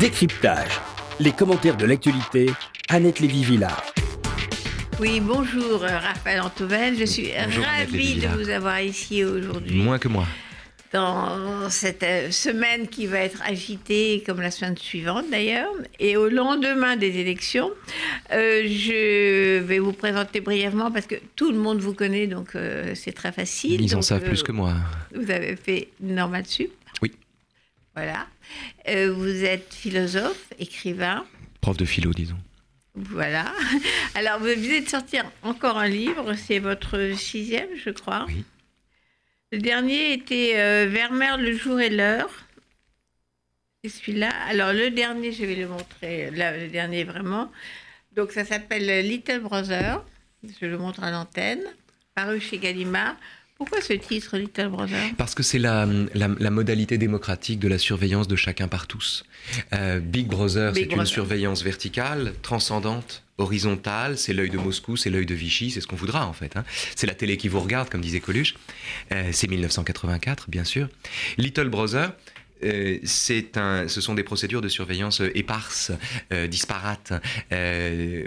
Décryptage. Les commentaires de l'actualité, Annette Lévy-Villard. Oui, bonjour euh, Raphaël Antoven. Je suis ravie de vous avoir ici aujourd'hui. Moins que moi. Dans cette euh, semaine qui va être agitée, comme la semaine suivante d'ailleurs, et au lendemain des élections, euh, je vais vous présenter brièvement parce que tout le monde vous connaît, donc c'est très facile. Ils en savent plus que moi. Vous avez fait normal sup. Oui. Voilà. Euh, vous êtes philosophe, écrivain. Prof de philo, disons. Voilà. Alors, vous venez de sortir encore un livre, c'est votre sixième, je crois. Oui. Le dernier était euh, Vermeer, le jour et l'heure. C'est celui-là. Alors, le dernier, je vais le montrer, là, le dernier vraiment. Donc, ça s'appelle Little Brother. Je le montre à l'antenne, paru chez Gallimard. Pourquoi ce titre, Little Brother Parce que c'est la, la, la modalité démocratique de la surveillance de chacun par tous. Euh, Big Brother, c'est une surveillance verticale, transcendante, horizontale. C'est l'œil de Moscou, c'est l'œil de Vichy, c'est ce qu'on voudra en fait. hein. C'est la télé qui vous regarde, comme disait Coluche. Euh, c'est 1984, bien sûr. Little Brother. Euh, un, ce sont des procédures de surveillance euh, éparses, euh, disparates. Euh,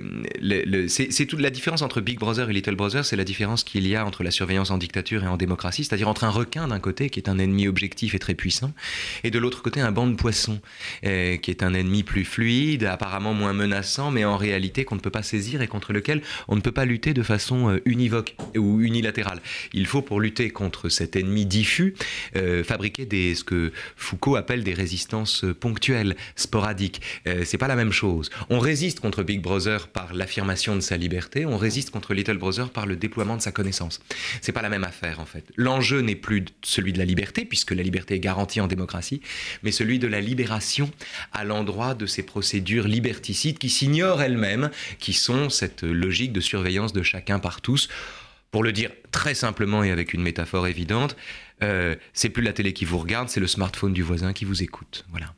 c'est toute la différence entre Big Brother et Little Brother, c'est la différence qu'il y a entre la surveillance en dictature et en démocratie, c'est-à-dire entre un requin d'un côté qui est un ennemi objectif et très puissant, et de l'autre côté un banc de poissons qui est un ennemi plus fluide, apparemment moins menaçant, mais en réalité qu'on ne peut pas saisir et contre lequel on ne peut pas lutter de façon univoque ou unilatérale. Il faut pour lutter contre cet ennemi diffus fabriquer des ce que Foucault appelle des résistances euh, ponctuelles, sporadiques. Euh, c'est pas la même chose. On résiste contre Big Brother par l'affirmation de sa liberté, on résiste contre Little Brother par le déploiement de sa connaissance. C'est pas la même affaire en fait. L'enjeu n'est plus celui de la liberté puisque la liberté est garantie en démocratie, mais celui de la libération à l'endroit de ces procédures liberticides qui s'ignorent elles-mêmes, qui sont cette logique de surveillance de chacun par tous. Pour le dire très simplement et avec une métaphore évidente, euh, c'est plus la télé qui vous regarde, c'est le smartphone du voisin qui vous écoute. Voilà.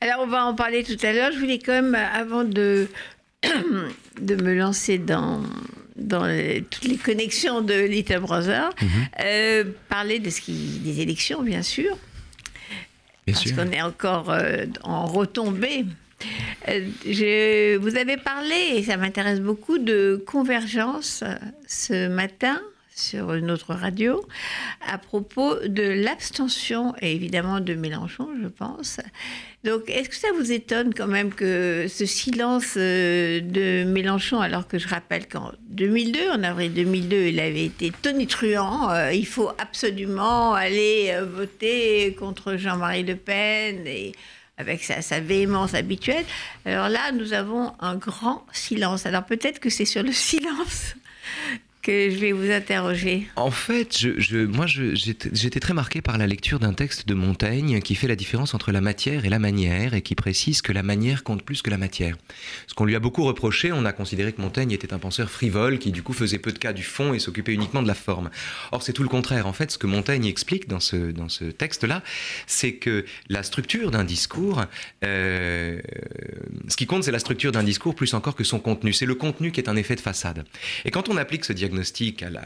Alors, on va en parler tout à l'heure. Je voulais quand même, avant de, de me lancer dans, dans les- toutes les connexions de Little Brother, Mhm. euh, parler de ce qui, des élections, bien sûr, Bien parce qu'on est encore euh, en retombée. Euh, je- vous avez parlé, et ça m'intéresse beaucoup, de convergence euh, ce matin sur une autre radio à propos de l'abstention et évidemment de Mélenchon, je pense. Donc, est-ce que ça vous étonne quand même que ce silence euh, de Mélenchon, alors que je rappelle qu'en 2002, en avril 2002, il avait été tonitruant, euh, il faut absolument aller euh, voter contre Jean-Marie Le Pen et avec sa, sa véhémence habituelle. Alors là, nous avons un grand silence. Alors peut-être que c'est sur le silence je vais vous interroger. En fait, moi, j'étais très marqué par la lecture d'un texte de Montaigne qui fait la différence entre la matière et la manière et qui précise que la manière compte plus que la matière. Ce qu'on lui a beaucoup reproché, on a considéré que Montaigne était un penseur frivole qui du coup faisait peu de cas du fond et s'occupait uniquement de la forme. Or, c'est tout le contraire. En fait, ce que Montaigne explique dans ce, dans ce texte-là, c'est que la structure d'un discours, euh, ce qui compte, c'est la structure d'un discours plus encore que son contenu. C'est le contenu qui est un effet de façade. Et quand on applique ce diagnostic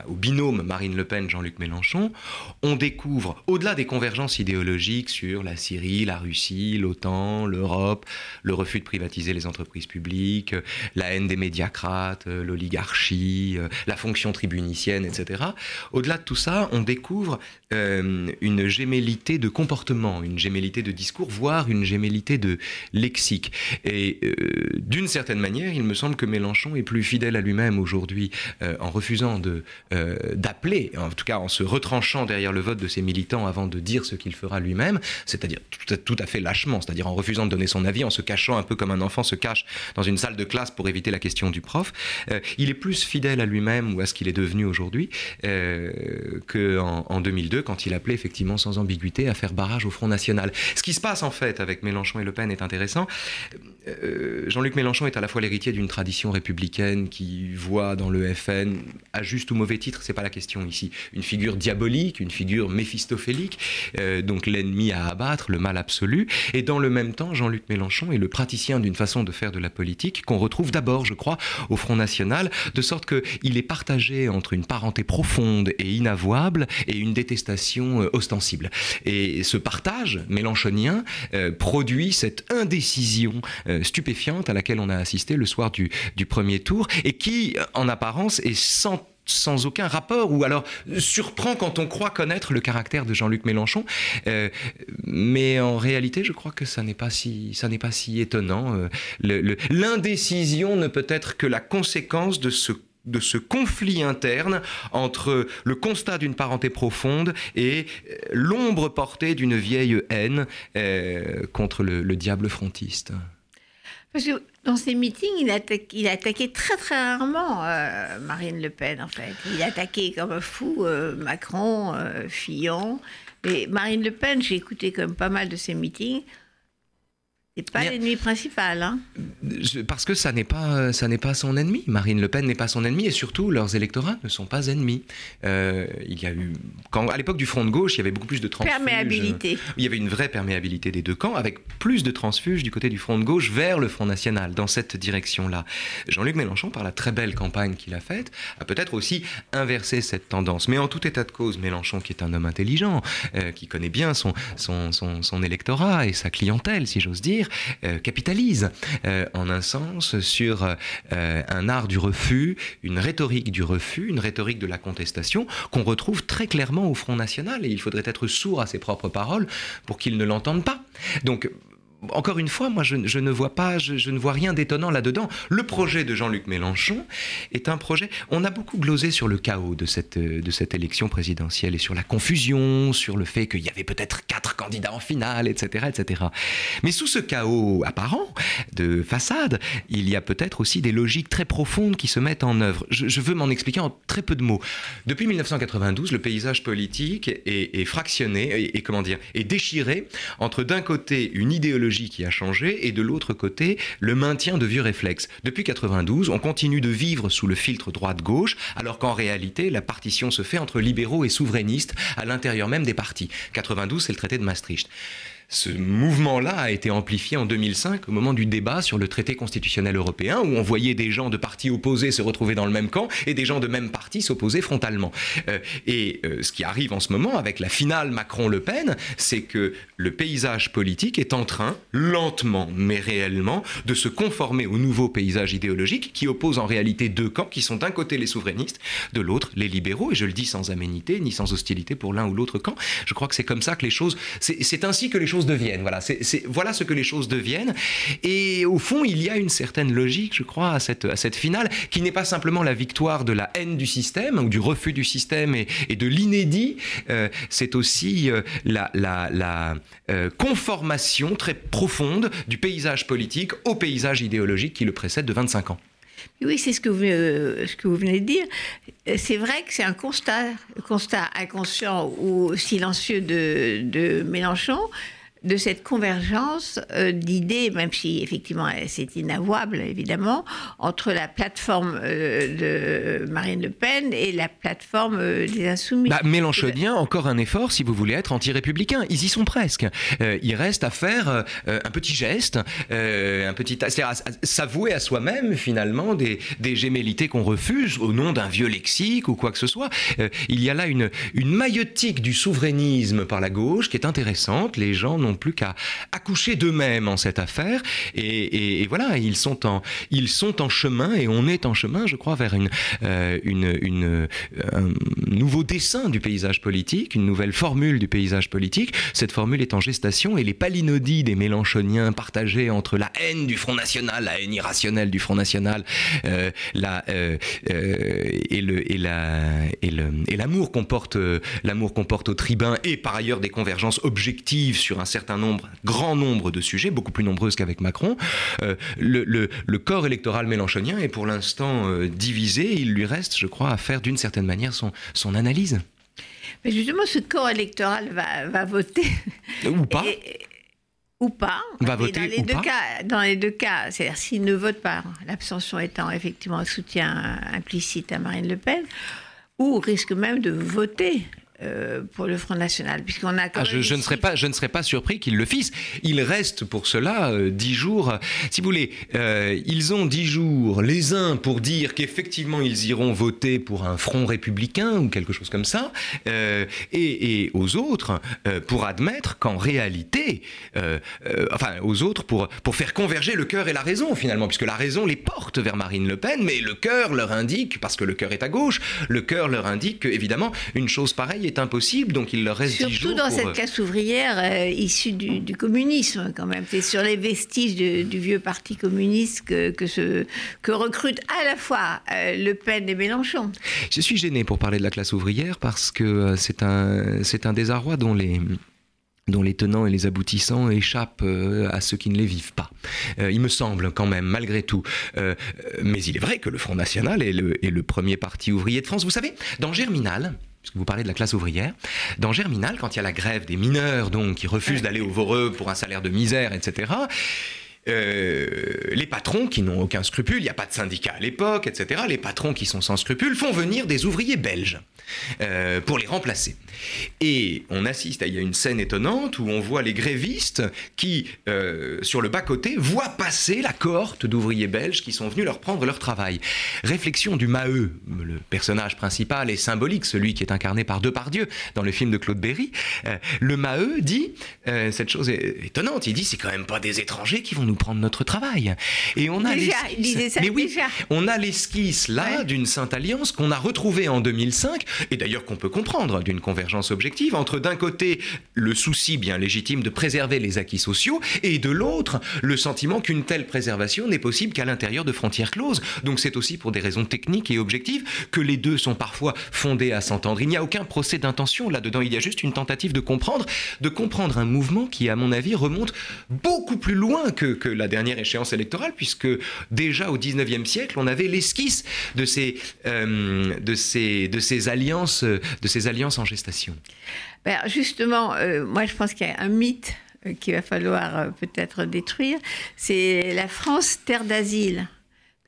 au binôme Marine Le Pen, Jean-Luc Mélenchon, on découvre, au-delà des convergences idéologiques sur la Syrie, la Russie, l'OTAN, l'Europe, le refus de privatiser les entreprises publiques, la haine des médiacrates, euh, l'oligarchie, euh, la fonction tribunicienne, etc. Au-delà de tout ça, on découvre euh, une gémellité de comportement, une gémellité de discours, voire une gémellité de lexique. Et d'une certaine manière, il me semble que Mélenchon est plus fidèle à lui-même aujourd'hui en refusant de euh, d'appeler, en tout cas en se retranchant derrière le vote de ses militants avant de dire ce qu'il fera lui-même, c'est-à-dire tout, à- fait lâchement, c'est-à-dire en refusant de donner son avis, en se cachant un peu comme un enfant se cache dans une salle de classe pour éviter la question du prof. Euh, il est plus fidèle à lui-même ou à ce qu'il est devenu aujourd'hui euh, qu'en en 2002 quand il appelait effectivement sans ambiguïté à faire barrage au Front National. Ce qui se passe en fait avec Mélenchon et Le Pen est intéressant. Euh, Jean-Luc Mélenchon est à la fois l'héritier d'une tradition républicaine qui voit dans le FN à juste ou mauvais titre, c'est pas la question ici, une figure diabolique, une figure méphistophélique, euh, donc l'ennemi à abattre, le mal absolu. Et dans le même temps, Jean-Luc Mélenchon est le praticien d'une façon de faire de la politique qu'on retrouve d'abord, je crois, au Front National, de sorte qu'il est partagé entre une parenté profonde et inavouable et une détestation euh, ostensible. Et ce partage mélenchonien produit cette indécision stupéfiante à laquelle on a assisté le soir du, premier tour et qui, en apparence, est sans aucun rapport, ou alors surprend quand on croit connaître le caractère de Jean-Luc Mélenchon. Euh, mais en réalité, je crois que ça n'est pas si, étonnant. Euh, l'indécision ne peut être que la conséquence de ce de ce conflit interne entre le constat d'une parenté profonde et euh, l'ombre portée d'une vieille haine contre le diable frontiste. Parce que dans ses meetings, il, attaque, il a attaqué très très rarement euh, Marine Le Pen, en fait. Il a attaqué comme un fou euh, Macron, euh, Fillon. Mais Marine Le Pen, j'ai écouté même pas mal de ses meetings. C'est pas l'ennemi principal. Hein. Parce que ça n'est pas ça n'est pas son ennemi. Marine Le Pen n'est pas son ennemi et surtout leurs électorats ne sont pas ennemis. Euh, il y a eu quand à l'époque du front de gauche, il y avait beaucoup plus de transfuges. Perméabilité. Il y avait une vraie perméabilité des deux camps, avec plus de transfuges du côté du front de gauche vers le Front national dans cette direction-là. Jean-Luc Mélenchon, par la très belle campagne qu'il a faite, a peut-être aussi inversé cette tendance. Mais en tout état de cause, Mélenchon, qui est un homme intelligent, euh, qui connaît bien son son, son son électorat et sa clientèle, si j'ose dire euh, capitalise euh, en un sens sur euh, un art du refus, une rhétorique du refus, une rhétorique de la contestation qu'on retrouve très clairement au Front National et il faudrait être sourd à ses propres paroles pour qu'il ne l'entende pas. Donc encore une fois, moi, je, ne vois pas, je, ne vois rien d'étonnant là-dedans. Le projet de Jean-Luc Mélenchon est un projet. On a beaucoup glosé sur le chaos de cette, de cette élection présidentielle et sur la confusion, sur le fait qu'il y avait peut-être quatre candidats en finale, etc., etc. Mais sous ce chaos apparent de façade, il y a peut-être aussi des logiques très profondes qui se mettent en œuvre. Je, veux m'en expliquer en très peu de mots. Depuis 1992, le paysage politique est, fractionné et, et comment dire, est déchiré entre d'un côté une idéologie qui a changé et de l'autre côté, le maintien de vieux réflexes. Depuis 92, on continue de vivre sous le filtre droite-gauche, alors qu'en réalité, la partition se fait entre libéraux et souverainistes à l'intérieur même des partis. 92, c'est le traité de Maastricht. Ce mouvement-là a été amplifié en 2005 au moment du débat sur le traité constitutionnel européen, où on voyait des gens de partis opposés se retrouver dans le même camp et des gens de même parti s'opposer frontalement. Euh, et euh, ce qui arrive en ce moment avec la finale Macron-Le Pen, c'est que le paysage politique est en train, lentement mais réellement, de se conformer au nouveau paysage idéologique qui oppose en réalité deux camps qui sont d'un côté les souverainistes, de l'autre les libéraux, et je le dis sans aménité ni sans hostilité pour l'un ou l'autre camp. Je crois que c'est comme ça que les choses, c'est ainsi que les choses deviennent. Voilà, c'est voilà ce que les choses deviennent. Et au fond, il y a une certaine logique, je crois, à cette, à cette finale, qui n'est pas simplement la victoire de la haine du système ou du refus du système et, de l'inédit. Euh, c'est aussi euh, la, la, la euh, conformation très profonde du paysage politique au paysage idéologique qui le précède de 25 ans. Oui, c'est ce, que vous, ce que vous venez de dire. C'est vrai que c'est un constat, constat inconscient ou silencieux de, de Mélenchon de cette convergence euh, d'idées, même si effectivement c'est inavouable évidemment, entre la plateforme euh, de Marine Le Pen et la plateforme euh, des Insoumis. Bah, Mélenchonien, encore un effort si vous voulez être anti-républicain. Ils y sont presque. il reste à faire un petit geste, un petit, c'est-à-dire à, s'avouer à soi-même finalement des, des gémellités qu'on refuse au nom d'un vieux lexique ou quoi que ce soit. il y a là une, une maillotique du souverainisme par la gauche qui est intéressante. Les gens n'ont plus qu'à accoucher d'eux-mêmes en cette affaire. Et, voilà, ils sont, en, ils sont en chemin et on est en chemin, je crois, vers une, euh, une, un nouveau dessin du paysage politique, une nouvelle formule du paysage politique. Cette formule est en gestation et les palinodies des Mélenchoniens partagés entre la haine du Front National, la haine irrationnelle du Front National, euh, la, euh, et le et la et l'amour qu'on porte l'amour porte au tribun et par ailleurs des convergences objectives sur un certain certain nombre, grand nombre de sujets, beaucoup plus nombreuses qu'avec Macron. Euh, le, corps électoral mélanchonien est pour l'instant euh, divisé. Il lui reste, je crois, à faire d'une certaine manière son, son analyse. Mais justement, ce corps électoral va, va voter. Ou pas ou pas. Va Et voter dans les ou deux pas. cas, Dans les deux cas, c'est-à-dire s'il ne vote pas, l'abstention étant effectivement un soutien implicite à Marine Le Pen, ou risque même de voter euh, pour le Front National, puisqu'on a quand Ah, même je, ne serais pas, je ne serais pas surpris qu'ils le fissent. Il reste pour cela euh, dix jours. Si vous voulez, euh, ils ont dix jours, les uns pour dire qu'effectivement ils iront voter pour un front républicain ou quelque chose comme ça, et, et aux autres pour admettre qu'en réalité, enfin aux autres pour, pour faire converger le cœur et la raison finalement, puisque la raison les porte vers Marine Le Pen, mais le cœur leur indique, parce que le cœur est à gauche, le cœur leur indique que évidemment une chose pareille est impossible, donc il leur reste Surtout jours dans pour, cette euh, classe ouvrière euh, issue du, du communisme, quand même. C'est sur les vestiges de- du vieux parti communiste que, que, se, que recrutent à la fois euh, Le Pen et Mélenchon. Je suis gêné pour parler de la classe ouvrière parce que c'est un, c'est un désarroi dont les dont les tenants et les aboutissants échappent euh, à ceux qui ne les vivent pas. Euh, il me semble quand même, malgré tout. Euh, mais il est vrai que le Front National est le, est le premier parti ouvrier de France. Vous savez, dans Germinal, puisque vous parlez de la classe ouvrière, dans Germinal, quand il y a la grève des mineurs, donc, qui refusent d'aller au Voreux pour un salaire de misère, etc., euh, les patrons qui n'ont aucun scrupule, il n'y a pas de syndicat à l'époque, etc., les patrons qui sont sans scrupule font venir des ouvriers belges euh, pour les remplacer. Et on assiste à y une scène étonnante où on voit les grévistes qui, euh, sur le bas-côté, voient passer la cohorte d'ouvriers belges qui sont venus leur prendre leur travail. Réflexion du Maheu, le personnage principal est symbolique, celui qui est incarné par Depardieu dans le film de Claude Berry. Le Maheu dit cette chose est étonnante. Il dit c'est quand même pas des étrangers qui vont nous prendre notre travail. Et on a Déjà, l'esquisse- il disait ça Mais oui, déjà. on a l'esquisse là Ouais. d'une Sainte Alliance qu'on a retrouvée en 2005 et d'ailleurs qu'on peut comprendre d'une convergence objective entre d'un côté le souci bien légitime de préserver les acquis sociaux et de l'autre le sentiment qu'une telle préservation n'est possible qu'à l'intérieur de frontières closes. Donc c'est aussi pour des raisons techniques et objectives que les deux sont parfois fondés à s'entendre. Il n'y a aucun procès d'intention là-dedans, il y a juste une tentative de comprendre, de comprendre un mouvement qui à mon avis remonte beaucoup plus loin que, que la dernière échéance électorale puisque déjà au 19e siècle on avait l'esquisse de ces, euh, de ces, de ces alliances, de ces alliances en gestation. Ben, justement, euh, moi je pense qu'il y a un mythe euh, qu'il va falloir peut-être détruire, c'est la France terre d'asile.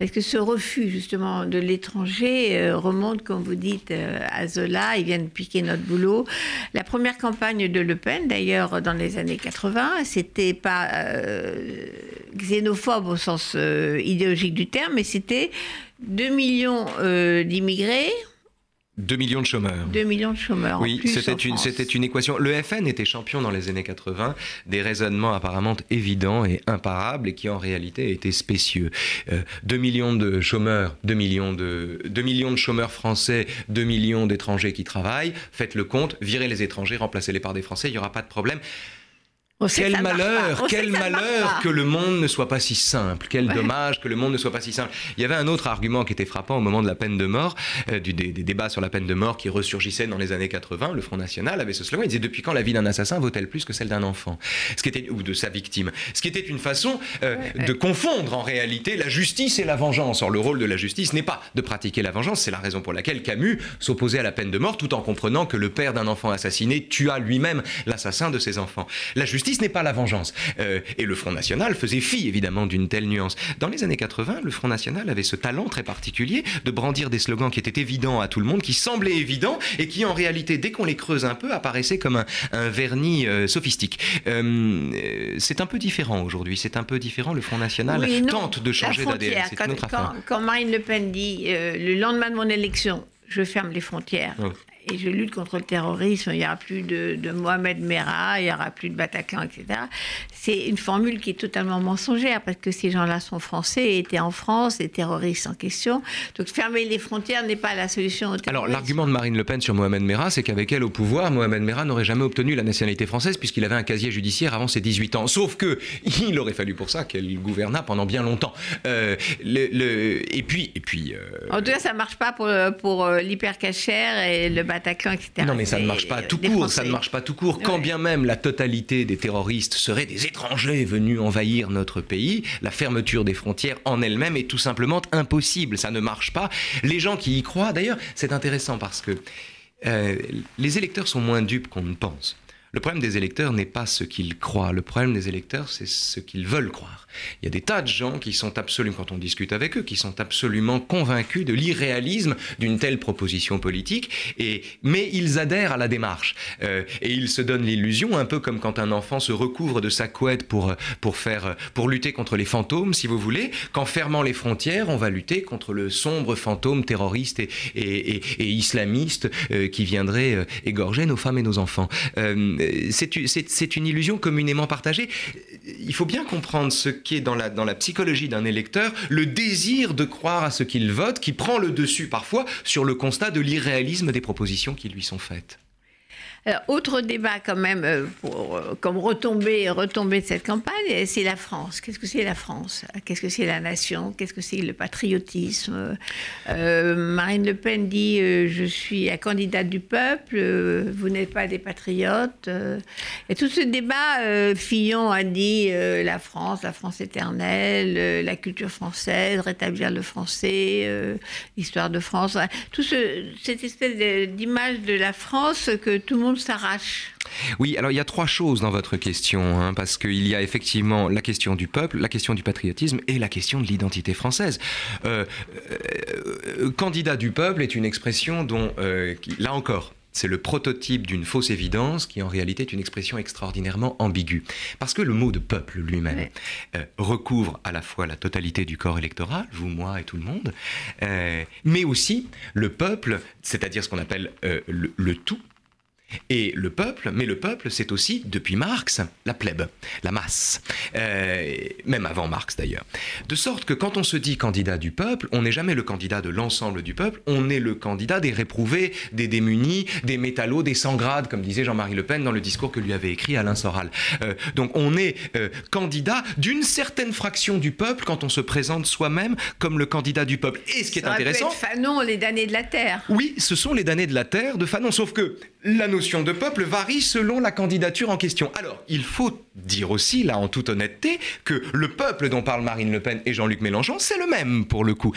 Parce que ce refus justement de l'étranger euh, remonte, comme vous dites, euh, à Zola, ils viennent piquer notre boulot. La première campagne de Le Pen, d'ailleurs, dans les années 80, c'était pas euh, xénophobe au sens idéologique du terme, mais c'était 2 millions d'immigrés, 2 millions de chômeurs. 2 millions de chômeurs. Oui, c'était une, c'était une équation. Le FN était champion dans les années 80 des raisonnements apparemment évidents et imparables et qui en réalité étaient spécieux. Euh, 2 millions de chômeurs, 2 millions de, 2 millions de chômeurs français, 2 millions d'étrangers qui travaillent. Faites le compte, virez les étrangers, remplacez-les par des Français, il n'y aura pas de problème. Quel malheur, quel que malheur que le monde ne soit pas si simple. Quel Ouais. dommage que le monde ne soit pas si simple. Il y avait un autre argument qui était frappant au moment de la peine de mort, euh, du, des, des débats sur la peine de mort qui ressurgissaient dans les années 80. Le Front National avait ce slogan. Il disait depuis quand la vie d'un assassin vaut-elle plus que celle d'un enfant? Ce qui était ou de sa victime. Ce qui était une façon euh, ouais. de confondre en réalité la justice et la vengeance. Or le rôle de la justice n'est pas de pratiquer la vengeance. C'est la raison pour laquelle Camus s'opposait à la peine de mort, tout en comprenant que le père d'un enfant assassiné tua lui-même l'assassin de ses enfants. La justice n'est pas la vengeance. Euh, et le Front National faisait fi évidemment d'une telle nuance. Dans les années 80, le Front National avait ce talent très particulier de brandir des slogans qui étaient évidents à tout le monde, qui semblaient évidents et qui en réalité, dès qu'on les creuse un peu, apparaissaient comme un, un vernis euh, sophistique. Euh, c'est un peu différent aujourd'hui. C'est un peu différent. Le Front National Oui, non. tente de changer d'ADN. quand, quand- quand Marine Le Pen dit le lendemain de mon élection, je ferme les frontières. Et je lutte contre le terrorisme, il n'y aura plus de, de Mohamed Merah, il n'y aura plus de Bataclan, etc. C'est une formule qui est totalement mensongère parce que ces gens-là sont français, étaient en France, les terroristes en question. Donc fermer les frontières n'est pas la solution au. Alors, l'argument de Marine Le Pen sur Mohamed Merah, c'est qu'avec elle au pouvoir, Mohamed Merah n'aurait jamais obtenu la nationalité française puisqu'il avait un casier judiciaire avant ses 18 ans. Sauf que il aurait fallu pour ça qu'elle gouvernât pendant bien longtemps. Euh, le- le- et puis, et puis. euh, En tout cas, ça ne marche pas pour, pour euh, l'hypercachère et le Bataclan, etc. Non mais ça ne marche pas tout court, Français. ça ne marche pas tout court. Quand Ouais. bien même la totalité des terroristes seraient des étrangers venus envahir notre pays, la fermeture des frontières en elle-même est tout simplement impossible. Ça ne marche pas. Les gens qui y croient, d'ailleurs, c'est intéressant parce que euh, les électeurs sont moins dupes qu'on ne pense. Le problème des électeurs n'est pas ce qu'ils croient. Le problème des électeurs, c'est ce qu'ils veulent croire. Il y a des tas de gens qui sont absolument, quand on discute avec eux, qui sont absolument convaincus de l'irréalisme d'une telle proposition politique, et, mais ils adhèrent à la démarche. Euh, et ils se donnent l'illusion, un peu comme quand un enfant se recouvre de sa couette pour, pour, faire, pour lutter contre les fantômes, si vous voulez, qu'en fermant les frontières, on va lutter contre le sombre fantôme terroriste et, et, et islamiste euh, qui viendrait euh, égorger nos femmes et nos enfants. Euh, c'est une illusion communément partagée. Il faut bien comprendre ce qu'est dans la, dans la psychologie d'un électeur le désir de croire à ce qu'il vote qui prend le dessus parfois sur le constat de l'irréalisme des propositions qui lui sont faites. Alors, autre débat quand même, euh, pour, euh, comme retombée, retombée de cette campagne, c'est la France. Qu'est-ce que c'est la France? Qu'est-ce que c'est la nation? Qu'est-ce que c'est le patriotisme? Euh, Marine Le Pen dit Je suis la candidate du peuple, vous n'êtes pas des patriotes. et tout ce débat, Fillon a dit la France, la France éternelle, la culture française, rétablir le français, l'histoire de France. Tout ce, cette espèce d'image de la France que tout le monde s'arrache. Oui, alors il y a trois choses dans votre question, hein, parce qu'il y a effectivement la question du peuple, la question du patriotisme et la question de l'identité française. Euh, euh, candidat du peuple est une expression dont, euh, là encore, c'est le prototype d'une fausse évidence qui en réalité est une expression extraordinairement ambiguë. Parce que le mot de peuple lui-même recouvre à la fois la totalité du corps électoral, vous, moi et tout le monde, mais aussi le peuple, c'est-à-dire ce qu'on appelle le, tout, et le peuple, mais le peuple, c'est aussi, depuis Marx, la plèbe, la masse, euh, même avant Marx d'ailleurs. De sorte que quand on se dit candidat du peuple, on n'est jamais le candidat de l'ensemble du peuple, on est le candidat des réprouvés, des démunis, des métallos, des sans grades, comme disait Jean-Marie Le Pen dans le discours que lui avait écrit Alain Soral. Euh, donc on est euh, candidat d'une certaine fraction du peuple quand on se présente soi-même comme le candidat du peuple. Et ce qui est intéressant... Fanon, les damnés de la terre. Oui, ce sont les damnés de la terre de Fanon, sauf que la notion de peuple varie selon la candidature en question. Alors, il faut dire aussi, là, en toute honnêteté, que le peuple dont parle Marine Le Pen et Jean-Luc Mélenchon, c'est le même, pour le coup.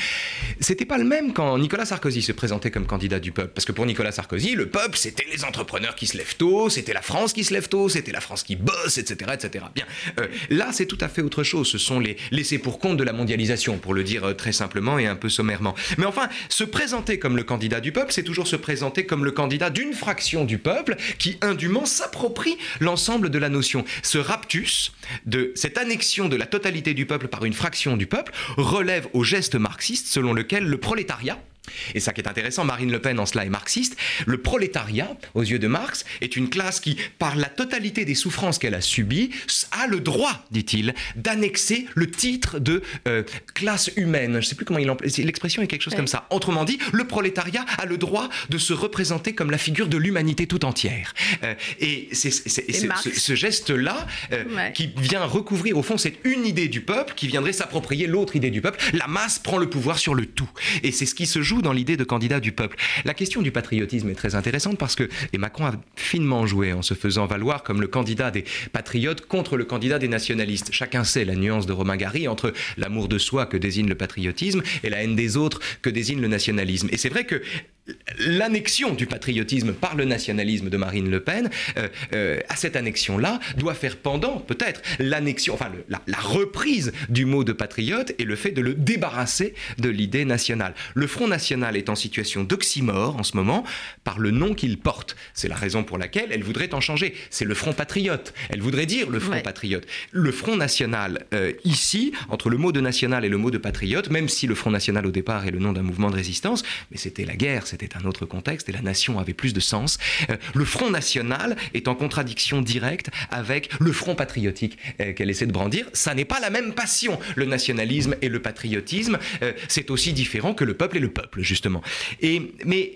C'était pas le même quand Nicolas Sarkozy se présentait comme candidat du peuple. Parce que pour Nicolas Sarkozy, le peuple, c'était les entrepreneurs qui se lèvent tôt, c'était la France qui se lève tôt, c'était la France qui bosse, etc., etc. Bien. Euh, là, c'est tout à fait autre chose. Ce sont les laissés pour compte de la mondialisation, pour le dire euh, très simplement et un peu sommairement. Mais enfin, se présenter comme le candidat du peuple, c'est toujours se présenter comme le candidat d'une fraction du peuple qui indûment s'approprie l'ensemble de la notion. Ce raptus de cette annexion de la totalité du peuple par une fraction du peuple relève au geste marxiste selon lequel le prolétariat et ça qui est intéressant, Marine Le Pen en cela est marxiste, le prolétariat, aux yeux de Marx, est une classe qui, par la totalité des souffrances qu'elle a subies, a le droit, dit-il, d'annexer le titre de euh, classe humaine. Je ne sais plus comment il emploie, l'expression est quelque chose comme ça. Autrement dit, le prolétariat a le droit de se représenter comme la figure de l'humanité tout entière. Euh, et c'est ce, geste-là euh, qui vient recouvrir, au fond, cette une idée du peuple qui viendrait s'approprier l'autre idée du peuple. La masse prend le pouvoir sur le tout. Et c'est ce qui se joue dans l'idée de candidat du peuple. La question du patriotisme est très intéressante parce que, Macron a finement joué en se faisant valoir comme le candidat des patriotes contre le candidat des nationalistes. Chacun sait la nuance de Romain Gary entre l'amour de soi que désigne le patriotisme et la haine des autres que désigne le nationalisme. Et c'est vrai que l'annexion du patriotisme par le nationalisme de Marine Le Pen, euh, euh, à cette annexion-là, doit faire pendant, peut-être, l'annexion, enfin la, reprise du mot de patriote et le fait de le débarrasser de l'idée nationale. Le Front National est en situation d'oxymore en ce moment par le nom qu'il porte. C'est la raison pour laquelle elle voudrait en changer. C'est le Front Patriote. Elle voudrait dire le Front Patriote. Le Front National, euh, ici, entre le mot de national et le mot de patriote, même si le Front National au départ est le nom d'un mouvement de résistance, mais c'était la guerre, c'était un autre contexte et la nation avait plus de sens. Euh, le Front National est en contradiction directe avec le Front Patriotique euh, qu'elle essaie de brandir. Ça n'est pas la même passion, le nationalisme et le patriotisme. Euh, c'est aussi différent que le peuple et le peuple, justement. Et, mais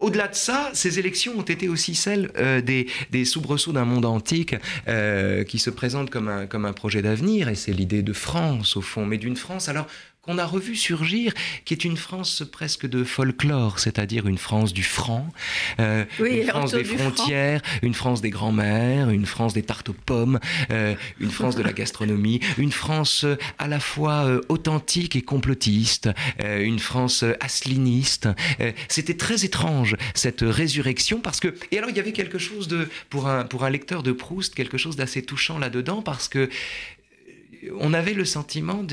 au-delà de ça, ces élections ont été aussi celles des, des, soubresauts d'un monde antique qui se présente comme un, comme un projet d'avenir, et c'est l'idée de France, au fond, mais d'une France alors qu'on a revu surgir, qui est une France presque de folklore, c'est-à-dire une France du franc, euh, une France des frontières, une France des grands-mères, une France des tartes aux pommes, euh, une France de la gastronomie, une France euh, à la fois authentique et complotiste, une France asseliniste. C'était très étrange cette résurrection parce que et alors il y avait quelque chose de pour un pour un lecteur de Proust quelque chose d'assez touchant là-dedans parce que on avait le sentiment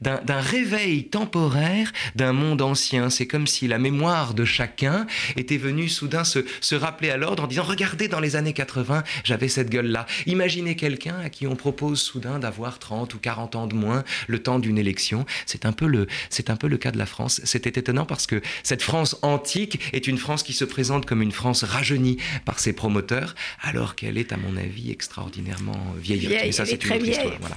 d'un réveil temporaire d'un monde ancien. C'est comme si la mémoire de chacun était venue soudain se, se rappeler à l'ordre en disant Regardez, dans les années 80, j'avais cette gueule-là. Imaginez quelqu'un à qui on propose soudain d'avoir 30 ou 40 ans de moins le temps d'une élection. C'est un, peu le, un peu le cas de la France. C'était étonnant parce que cette France antique est une France qui se présente comme une France rajeunie par ses promoteurs, alors qu'elle est, à mon avis, extraordinairement vieillotte. Mais ça, c'est une autre histoire. Voilà.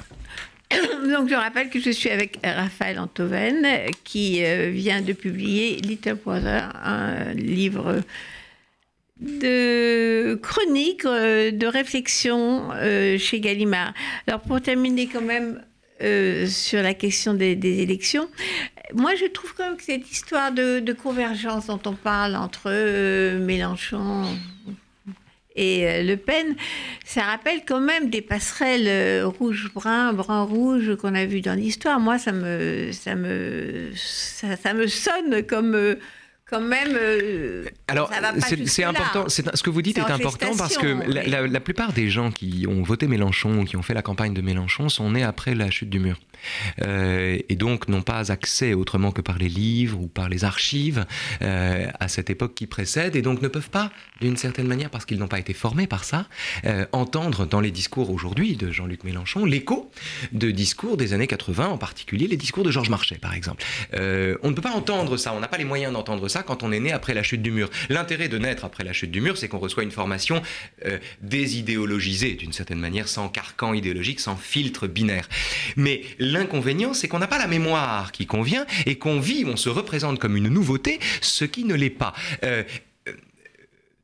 Donc je rappelle que je suis avec Raphaël Antoven qui euh, vient de publier Little Brother, un livre de chronique, euh, de réflexion euh, chez Gallimard. Alors pour terminer quand même sur la question des, élections, moi je trouve quand même que cette histoire de, de convergence dont on parle entre Mélenchon, et euh, Le Pen, ça rappelle quand même des passerelles euh, rouge-brun, brun-rouge qu'on a vues dans l'histoire. Moi, ça me, ça me, ça, me sonne comme euh, quand même. Alors, c'est important. Ce que vous dites est, important parce que la, plupart des gens qui ont voté Mélenchon, qui ont fait la campagne de Mélenchon, sont nés après la chute du mur. Euh, et donc n'ont pas accès autrement que par les livres ou par les archives euh, à cette époque qui précède, et donc ne peuvent pas, d'une certaine manière, parce qu'ils n'ont pas été formés par ça, euh, entendre dans les discours aujourd'hui de Jean-Luc Mélenchon l'écho de discours des années 80, en particulier les discours de Georges Marchais, par exemple. on ne peut pas entendre ça, on n'a pas les moyens d'entendre ça quand on est né après la chute du mur. L'intérêt de naître après la chute du mur, c'est qu'on reçoit une formation désidéologisée, d'une certaine manière, sans carcan idéologique, sans filtre binaire. Mais L'inconvénient, c'est qu'on n'a pas la mémoire qui convient et qu'on vit, on se représente comme une nouveauté, ce qui ne l'est pas. Euh,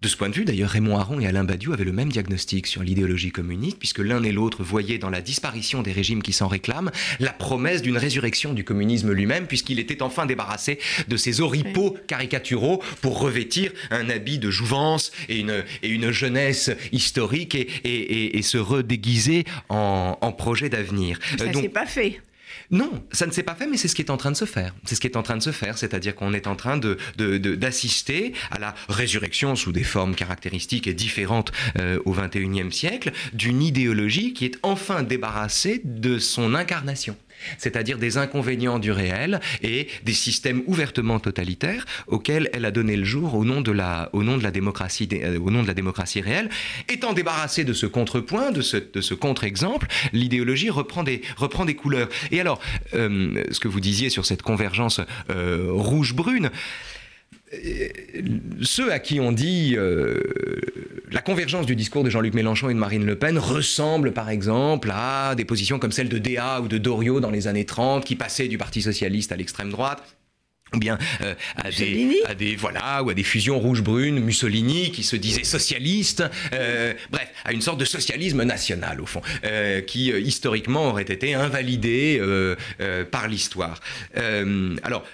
de ce point de vue, d'ailleurs, Raymond Aron et Alain Badiou avaient le même diagnostic sur l'idéologie communiste, puisque l'un et l'autre voyaient dans la disparition des régimes qui s'en réclament la promesse d'une résurrection du communisme lui-même, puisqu'il était enfin débarrassé de ses oripeaux caricaturaux pour revêtir un habit de jouvence et une, et une jeunesse historique et, et, se redéguiser en, en projet d'avenir. Ça s'est pas fait. Non, ça ne s'est pas fait, mais c'est ce qui est en train de se faire. C'est ce qui est en train de se faire, c'est-à-dire qu'on est en train de, d'assister à la résurrection sous des formes caractéristiques et différentes euh, au XXIe siècle d'une idéologie qui est enfin débarrassée de son incarnation c'est-à-dire des inconvénients du réel et des systèmes ouvertement totalitaires auxquels elle a donné le jour au nom de la, au nom de la, démocratie, euh, au nom de la démocratie réelle. Étant débarrassée de ce contrepoint, de ce, de ce contre-exemple, l'idéologie reprend des, reprend des couleurs. Et alors, euh, ce que vous disiez sur cette convergence euh, rouge-brune, ceux à qui on dit euh, la convergence du discours de Jean-Luc Mélenchon et de Marine Le Pen ressemble par exemple à des positions comme celle de Déa ou de Doriot dans les années 30 qui passaient du Parti socialiste à l'extrême droite ou bien euh, à, des, à, des, voilà ou à des fusions rouge-brune Mussolini qui se disait socialiste euh, bref à une sorte de socialisme national au fond euh, qui historiquement aurait été invalidé par l'histoire. Alors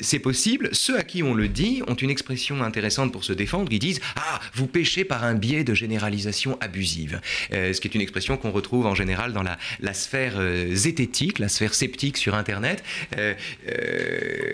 c'est possible. Ceux à qui on le dit ont une expression intéressante pour se défendre. Ils disent ah vous péchez par un biais de généralisation abusive. Ce qui est une expression qu'on retrouve en général dans la, la sphère zététique la sphère sceptique sur internet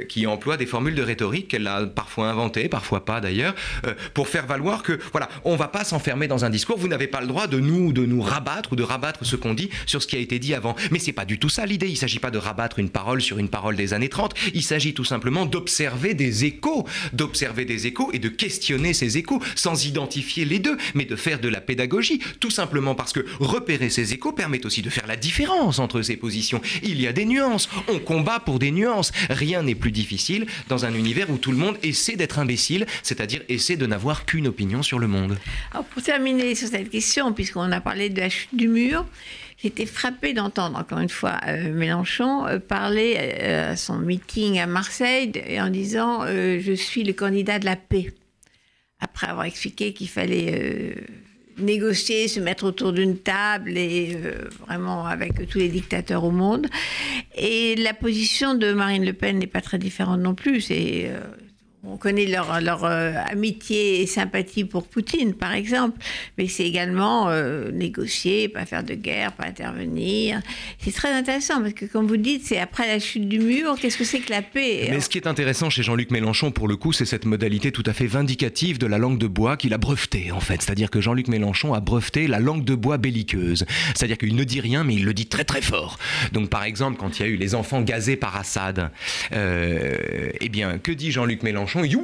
qui des formules de rhétorique qu'elle a parfois inventées, parfois pas d'ailleurs, euh, pour faire valoir que voilà, on va pas s'enfermer dans un discours. Vous n'avez pas le droit de nous de nous rabattre ou de rabattre ce qu'on dit sur ce qui a été dit avant. Mais c'est pas du tout ça l'idée. Il s'agit pas de rabattre une parole sur une parole des années 30. Il s'agit tout simplement d'observer des échos, d'observer des échos et de questionner ces échos sans identifier les deux, mais de faire de la pédagogie, tout simplement parce que repérer ces échos permet aussi de faire la différence entre ces positions. Il y a des nuances. On combat pour des nuances. Rien n'est plus difficile dans un univers où tout le monde essaie d'être imbécile, c'est-à-dire essaie de n'avoir qu'une opinion sur le monde. Pour terminer sur cette question, puisqu'on a parlé de la chute du mur, j'étais frappée d'entendre encore une fois euh, Mélenchon euh, parler euh, à son meeting à Marseille en disant je suis le candidat de la paix. Après avoir expliqué qu'il fallait négocier, se mettre autour d'une table et euh, vraiment avec tous les dictateurs au monde. Et la position de Marine Le Pen n'est pas très différente non plus. Euh, on connaît leur, euh, amitié et sympathie pour Poutine, par exemple, mais c'est également euh, négocier, pas faire de guerre, pas intervenir. C'est très intéressant parce que, comme vous dites, c'est après la chute du mur, qu'est-ce que c'est que la paix? Mais ce qui est intéressant chez Jean-Luc Mélenchon, pour le coup, c'est cette modalité tout à fait vindicative de la langue de bois qu'il a brevetée, en fait. C'est-à-dire que Jean-Luc Mélenchon a breveté la langue de bois belliqueuse. C'est-à-dire qu'il ne dit rien, mais il le dit très très fort. Donc, par exemple, quand il y a eu les enfants gazés par Assad, euh, eh bien, que dit Jean-Luc Mélenchon il dit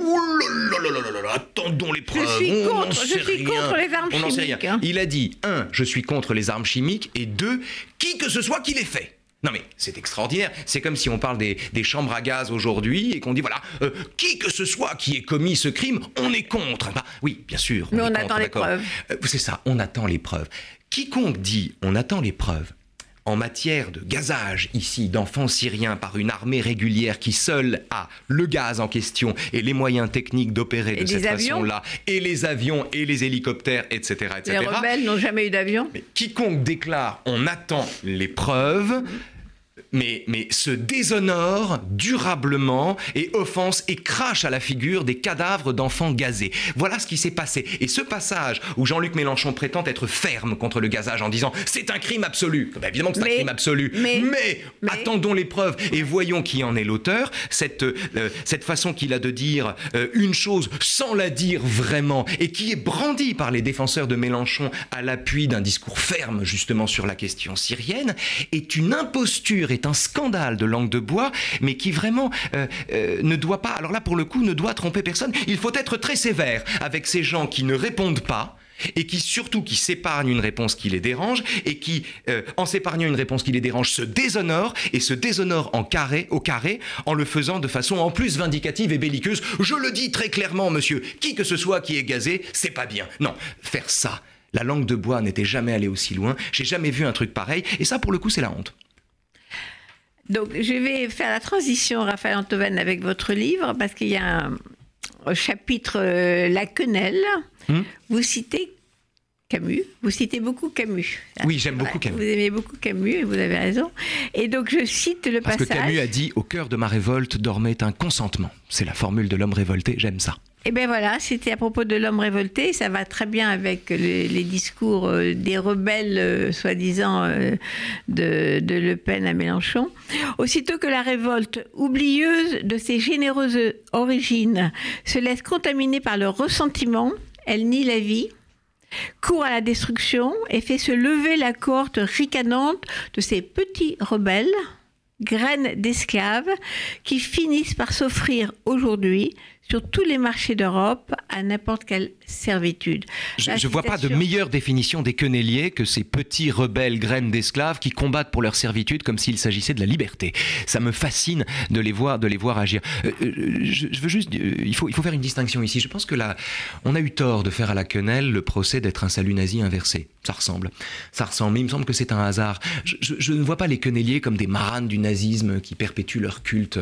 attendons les preuves. Je suis contre, je suis contre les armes chimiques. Hein. Il a dit un, je suis contre les armes chimiques, et deux, qui que ce soit qui les fait. Non mais c'est extraordinaire. C'est comme si on parle des, chambres à gaz aujourd'hui et qu'on dit voilà, euh, qui que ce soit qui ait commis ce crime, on est contre. Bah, oui, bien sûr. Mais on, attend les preuves. Euh, c'est ça, on attend les preuves. Quiconque dit on attend les preuves en matière de gazage ici d'enfants syriens par une armée régulière qui seule a le gaz en question et les moyens techniques d'opérer de cette façon-là, et les avions et les hélicoptères, etc. etc. Les rebelles n'ont jamais eu d'avion. Quiconque déclare on attend les preuves mais, mais se déshonore durablement et offense et crache à la figure des cadavres d'enfants gazés. Voilà ce qui s'est passé. Et ce passage où Jean-Luc Mélenchon prétend être ferme contre le gazage en disant c'est un crime absolu, bah, évidemment que c'est un crime absolu, mais, attendons les preuves et voyons qui en est l'auteur, cette, euh, cette façon qu'il a de dire euh, une chose sans la dire vraiment et qui est brandie par les défenseurs de Mélenchon à l'appui d'un discours ferme justement sur la question syrienne, est une imposture un scandale de langue de bois, mais qui vraiment euh, euh, ne doit pas, alors là pour le coup, ne doit tromper personne. Il faut être très sévère avec ces gens qui ne répondent pas et qui surtout qui s'épargnent une réponse qui les dérange et qui, euh, en s'épargnant une réponse qui les dérange, se déshonorent et se déshonorent en carré, au carré, en le faisant de façon en plus vindicative et belliqueuse. Je le dis très clairement, monsieur, qui que ce soit qui est gazé, c'est pas bien. Non, faire ça. La langue de bois n'était jamais allée aussi loin. J'ai jamais vu un truc pareil. Et ça, pour le coup, c'est la honte. Donc, je vais faire la transition, Raphaël Antoven, avec votre livre, parce qu'il y a un, chapitre euh, La quenelle. Hmm. Vous citez Camus. Vous citez beaucoup Camus. Oui, j'aime beaucoup Camus. Vous aimez beaucoup Camus, et vous avez raison. Et donc, je cite le passage. Parce que Camus a dit Au cœur de ma révolte dormait un consentement. C'est la formule de l'homme révolté, j'aime ça. Eh bien voilà, c'était à propos de l'homme révolté. Ça va très bien avec les, discours euh, des rebelles, euh, soi-disant, euh, de, de, Le Pen à Mélenchon. Aussitôt que la révolte, oublieuse de ses généreuses origines, se laisse contaminer par le ressentiment, elle nie la vie, court à la destruction et fait se lever la cohorte ricanante de ces petits rebelles graines d'esclaves qui finissent par s'offrir aujourd'hui sur tous les marchés d'Europe à n'importe quelle servitude. Je ne vois pas de meilleure définition des quenelliers que ces petits rebelles graines d'esclaves qui combattent pour leur servitude comme s'il s'agissait de la liberté. Ça me fascine de les voir, de les voir agir. Euh, euh, je, veux juste, euh, il faut, il faut faire une distinction ici. Je pense que là, on a eu tort de faire à la quenelle le procès d'être un salut nazi inversé. Ça ressemble. Ça ressemble. Mais il me semble que c'est un hasard. Je, ne vois pas les quenelliers comme des maranes du nazisme qui perpétuent leur culte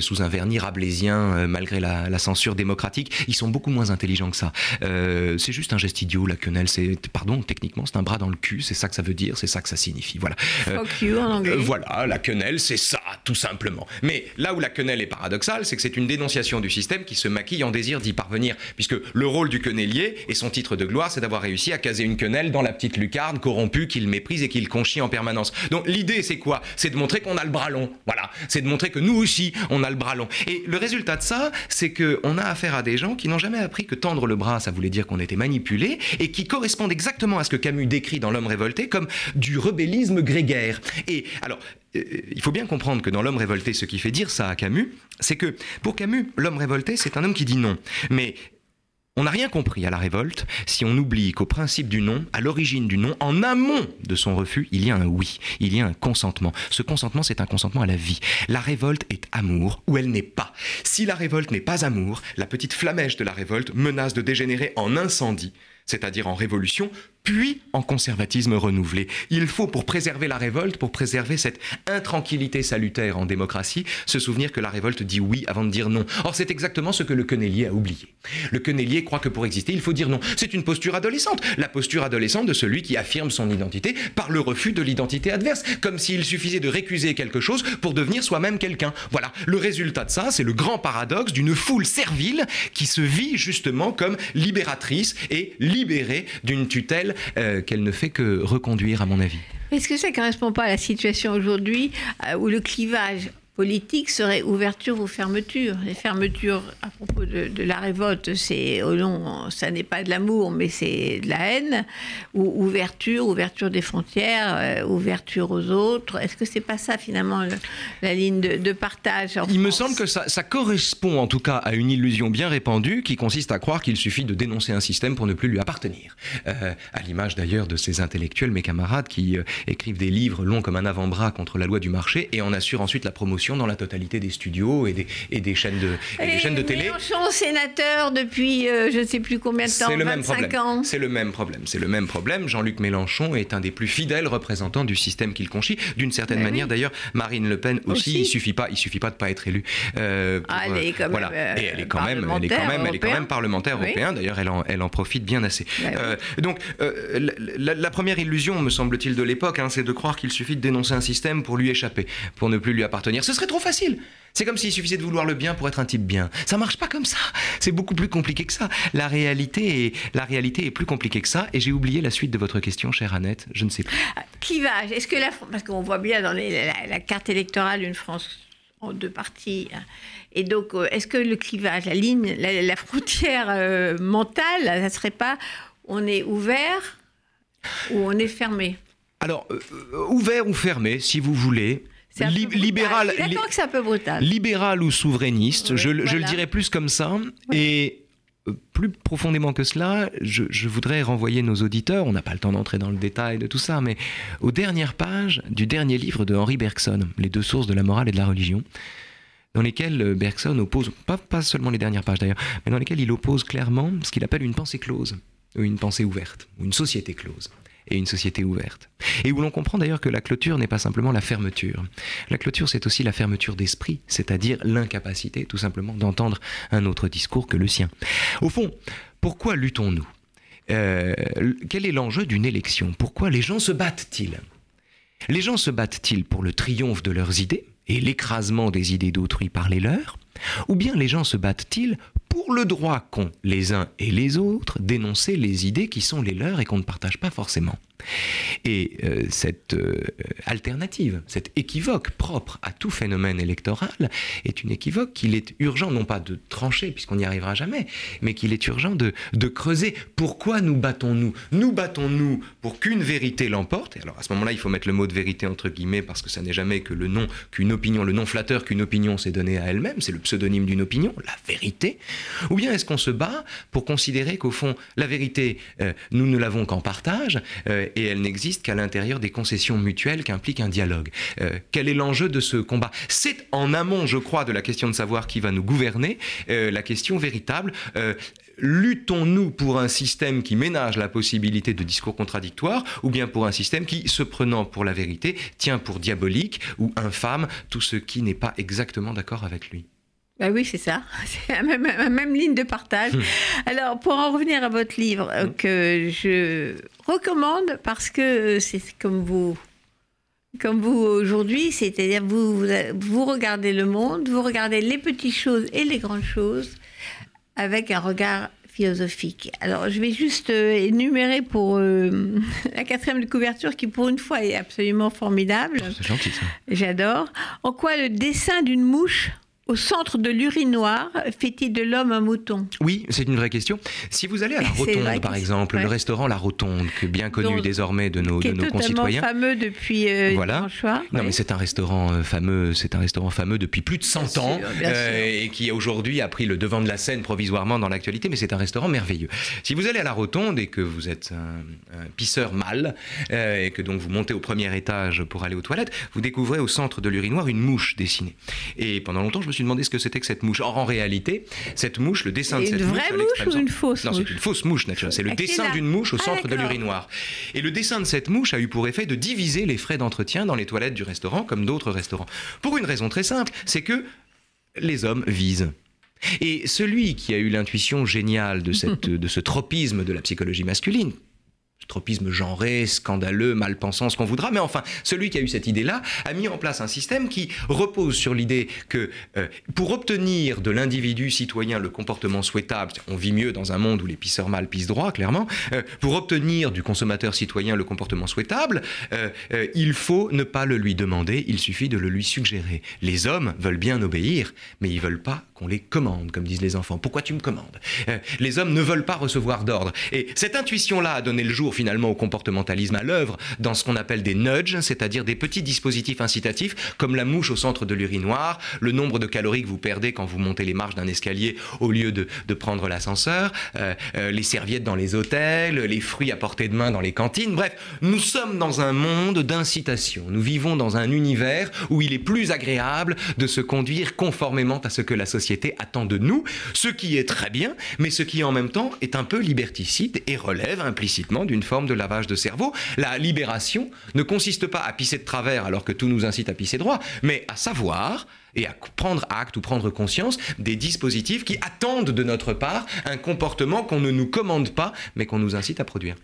sous un vernis rablaisien malgré la, la censure démocratique, ils sont beaucoup moins intelligents que ça. Euh, c'est juste un geste idiot, la quenelle. C'est, pardon, techniquement, c'est un bras dans le cul. C'est ça que ça veut dire, c'est ça que ça signifie. Voilà. Euh, you en anglais. Euh, voilà, la quenelle, c'est ça, tout simplement. Mais là où la quenelle est paradoxale, c'est que c'est une dénonciation du système qui se maquille en désir d'y parvenir, puisque le rôle du quenellier et son titre de gloire, c'est d'avoir réussi à caser une quenelle dans la petite lucarne corrompue qu'il méprise et qu'il conchit en permanence. Donc l'idée, c'est quoi? C'est de montrer qu'on a le bras long. Voilà. C'est de montrer que nous aussi, on a le bras long. Et le résultat de ça, c'est que on a affaire à des gens qui n'ont jamais appris que tendre le bras, ça voulait dire qu'on était manipulé, et qui correspondent exactement à ce que Camus décrit dans L'homme révolté comme du rebellisme grégaire. Et alors, euh, il faut bien comprendre que dans L'homme révolté, ce qui fait dire ça à Camus, c'est que pour Camus, l'homme révolté, c'est un homme qui dit non. Mais on n'a rien compris à la révolte si on oublie qu'au principe du non, à l'origine du non, en amont de son refus, il y a un oui, il y a un consentement. Ce consentement, c'est un consentement à la vie. La révolte est amour ou elle n'est pas. Si la révolte n'est pas amour, la petite flamèche de la révolte menace de dégénérer en incendie c'est-à-dire en révolution, puis en conservatisme renouvelé. Il faut, pour préserver la révolte, pour préserver cette intranquillité salutaire en démocratie, se souvenir que la révolte dit oui avant de dire non. Or, c'est exactement ce que le quenellier a oublié. Le quenellier croit que pour exister, il faut dire non. C'est une posture adolescente, la posture adolescente de celui qui affirme son identité par le refus de l'identité adverse, comme s'il suffisait de récuser quelque chose pour devenir soi-même quelqu'un. Voilà, le résultat de ça, c'est le grand paradoxe d'une foule servile qui se vit justement comme libératrice et d'une tutelle euh, qu'elle ne fait que reconduire, à mon avis. Est-ce que ça ne correspond pas à la situation aujourd'hui euh, où le clivage politique serait ouverture ou fermeture. Les fermetures, à propos de, la révolte, c'est au long, ça n'est pas de l'amour, mais c'est de la haine. Ou ouverture, ouverture des frontières, euh, ouverture aux autres. Est-ce que c'est pas ça finalement la ligne de, partage Il me semble que ça, correspond en tout cas à une illusion bien répandue qui consiste à croire qu'il suffit de dénoncer un système pour ne plus lui appartenir. Euh, à l'image d'ailleurs de ces intellectuels, mes camarades, qui euh, écrivent des livres longs comme un avant-bras contre la loi du marché et en assurent ensuite la promotion dans la totalité des studios et des, et des chaînes de, et des chaînes de télé. Mélenchon, sénateur depuis euh, je ne sais plus combien de temps, C'est le même problème. C'est le même problème. C'est le même problème. Jean-Luc Mélenchon est un des plus fidèles représentants du système qu'il conchit. D'une certaine ben manière, d'ailleurs, Marine Le Pen aussi, Il suffit pas, il suffit pas de pas être élue. Euh, ah, elle est quand même, voilà. et elle est quand même, elle est quand même, elle est quand même parlementaire européen. D'ailleurs, elle en, elle en profite bien assez. Ben euh, donc, la, première illusion, me semble-t-il, de l'époque, hein, c'est de croire qu'il suffit de dénoncer un système pour lui échapper, pour ne plus lui appartenir. Ce serait trop facile. C'est comme s'il suffisait de vouloir le bien pour être un type bien. Ça marche pas comme ça. C'est beaucoup plus compliqué que ça. La réalité est, la réalité est plus compliquée que ça. Et j'ai oublié la suite de votre question, chère Annette. Je ne sais plus. Ah, clivage. Est-ce que la, parce qu'on voit bien dans la, carte électorale une France en deux parties. Hein. Et donc, euh, est-ce que le clivage, la ligne, la, frontière euh, mentale, ça serait pas on est ouvert ou on est fermé? Alors, euh, ouvert ou fermé, si vous voulez libéral, que c'est un peu brutal. Libéral ou souverainiste, je, le dirais plus comme ça. Et euh, plus profondément que cela, je, voudrais renvoyer nos auditeurs, on n'a pas le temps d'entrer dans le détail de tout ça, mais aux dernières pages du dernier livre de Henri Bergson, Les deux sources de la morale et de la religion, dans lesquelles euh, Bergson oppose, pas, pas seulement les dernières pages d'ailleurs, mais dans lesquelles il oppose clairement ce qu'il appelle une pensée close, ou une pensée ouverte, ou une société close et une société ouverte. Et où l'on comprend d'ailleurs que la clôture n'est pas simplement la fermeture. La clôture, c'est aussi la fermeture d'esprit, c'est-à-dire l'incapacité tout simplement d'entendre un autre discours que le sien. Au fond, pourquoi luttons-nous? Euh, Quel est l'enjeu d'une élection? Pourquoi les gens se battent-ils? Les gens se battent-ils pour le triomphe de leurs idées et l'écrasement des idées d'autrui par les leurs? Ou bien les gens se battent-ils pour le droit qu'ont les uns et les autres d'énoncer les idées qui sont les leurs et qu'on ne partage pas forcément. Et euh, cette euh, alternative, cet équivoque propre à tout phénomène électoral est une équivoque qu'il est urgent non pas de trancher puisqu'on n'y arrivera jamais, mais qu'il est urgent de, de creuser. Pourquoi nous battons-nous? Nous battons-nous pour qu'une vérité l'emporte. Et alors à ce moment-là, il faut mettre le mot de vérité entre guillemets parce que ça n'est jamais que le nom qu'une opinion, le nom flatteur qu'une opinion s'est donné à elle-même. C'est le pseudonyme d'une opinion, la vérité. Ou bien est-ce qu'on se bat pour considérer qu'au fond, la vérité, euh, nous ne l'avons qu'en partage et elle n'existe qu'à l'intérieur des concessions mutuelles qu'implique un dialogue. Euh, quel est l'enjeu de ce combat? C'est en amont, je crois, de la question de savoir qui va nous gouverner, euh, la question véritable. Euh, luttons-nous pour un système qui ménage la possibilité de discours contradictoires ou bien pour un système qui, se prenant pour la vérité, tient pour diabolique ou infâme tout ce qui n'est pas exactement d'accord avec lui? Bah oui, c'est ça. C'est la même, ligne de partage. Hmm. Alors, pour en revenir à votre livre, euh, hmm. que je recommande parce que c'est comme vous, comme vous aujourd'hui, c'est-à-dire vous, vous regardez le monde, vous regardez les petites choses et les grandes choses avec un regard philosophique. Alors, je vais juste euh, énumérer pour euh, la quatrième de couverture qui, pour une fois, est absolument formidable. C'est gentil, ça. J'adore. En quoi le dessin d'une mouche au centre de l'urinoir, fait-il de l'homme un mouton? Oui, c'est une vraie question. Si vous allez à la Rotonde, par exemple, le restaurant La Rotonde, que bien connu désormais de nos, de nos concitoyens. fameux depuis euh, voilà. Non, mais c'est un restaurant euh, fameux, c'est un restaurant fameux depuis plus de 100 ans euh, et qui aujourd'hui a pris le devant de la scène provisoirement dans l'actualité, mais c'est un restaurant merveilleux. Si vous allez à la Rotonde et que vous êtes un, pisseur mâle et que donc vous montez au premier étage pour aller aux toilettes, vous découvrez au centre de l'urinoir une mouche dessinée. Et pendant longtemps, je me suis suis demandé ce que c'était que cette mouche. Or, en réalité, cette mouche, le dessin de cette une mouche. vraie à mouche ou une fausse Non, mouche c'est une fausse mouche, naturellement. C'est le Ah, dessin d'une mouche au Ah, centre de l'urinoir. Et le dessin de cette mouche a eu pour effet de diviser les frais d'entretien dans les toilettes du restaurant, comme d'autres restaurants. Pour une raison très simple, c'est que les hommes visent. Et celui qui a eu l'intuition géniale de, cette, de ce tropisme de la psychologie masculine, tropisme genré, scandaleux, mal pensant, ce qu'on voudra, mais enfin, celui qui a eu cette idée-là a mis en place un système qui repose sur l'idée que euh, pour obtenir de l'individu citoyen le comportement souhaitable, on vit mieux dans un monde où les pisseurs mâles pissent droit, clairement, euh, pour obtenir du consommateur citoyen le comportement souhaitable, euh, il faut ne pas le lui demander, il suffit de le lui suggérer. Les hommes veulent bien obéir, mais ils veulent pas qu'on les commande, comme disent les enfants. Pourquoi tu me commandes? Les hommes ne veulent pas recevoir d'ordre. Et cette intuition-là a donné le jour finalement au comportementalisme à l'œuvre dans ce qu'on appelle des nudges, c'est-à-dire des petits dispositifs incitatifs, comme la mouche au centre de l'urinoir, le nombre de calories que vous perdez quand vous montez les marches d'un escalier au lieu de, de prendre l'ascenseur, euh, euh, les serviettes dans les hôtels, les fruits à portée de main dans les cantines. Bref, nous sommes dans un monde d'incitation. Nous vivons dans un univers où il est plus agréable de se conduire conformément à ce que la société attend de nous, ce qui est très bien, mais ce qui en même temps est un peu liberticide et relève implicitement d'une forme de lavage de cerveau. La libération ne consiste pas à pisser de travers alors que tout nous incite à pisser droit, mais à savoir et à prendre acte ou prendre conscience des dispositifs qui attendent de notre part un comportement qu'on ne nous commande pas, mais qu'on nous incite à produire.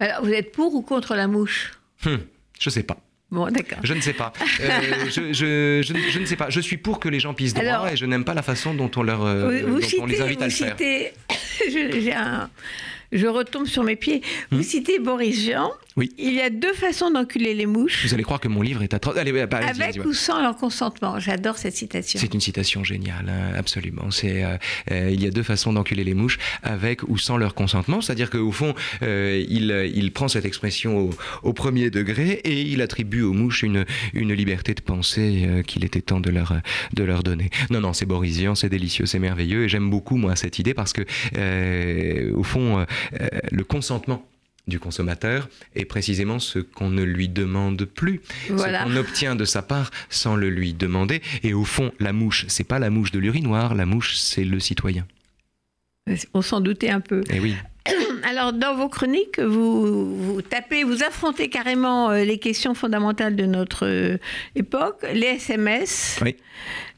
Alors, vous êtes pour ou contre la mouche? Hum, je sais pas. Bon, d'accord. Je ne sais pas. Euh, je, je- je ne- je ne sais pas. Je suis pour que les gens pissent droit Alors- et je n'aime pas la façon dont on, leur, euh, vous les invite à vous le faire. citez, je, j'ai un- je retombe sur mes pieds. Vous citez Boris Jean. Oui. Il y a deux façons d'enculer les mouches, Vous allez croire que mon livre est atroce. Allez, bah, allez-y, avec ouais. ou sans leur consentement. J'adore cette citation. C'est une citation géniale, hein, absolument. C'est euh, euh, il y a deux façons d'enculer les mouches, avec ou sans leur consentement. C'est-à-dire qu'au fond, euh, il, il prend cette expression au, au premier degré et il attribue aux mouches une, une liberté de penser euh, qu'il était temps de leur, de leur donner. Non, non, c'est Boris Vian, c'est délicieux, c'est merveilleux et j'aime beaucoup moi cette idée parce que au fond, le consentement du consommateur est précisément ce qu'on ne lui demande plus, Voilà. ce qu'on obtient de sa part sans le lui demander. Et au fond, la mouche, c'est pas la mouche de l'urinoir, la mouche, c'est le citoyen. On s'en doutait un peu. Et oui. Alors, dans vos chroniques, vous, vous tapez, vous affrontez carrément euh, les questions fondamentales de notre euh, époque, les SMS, Oui.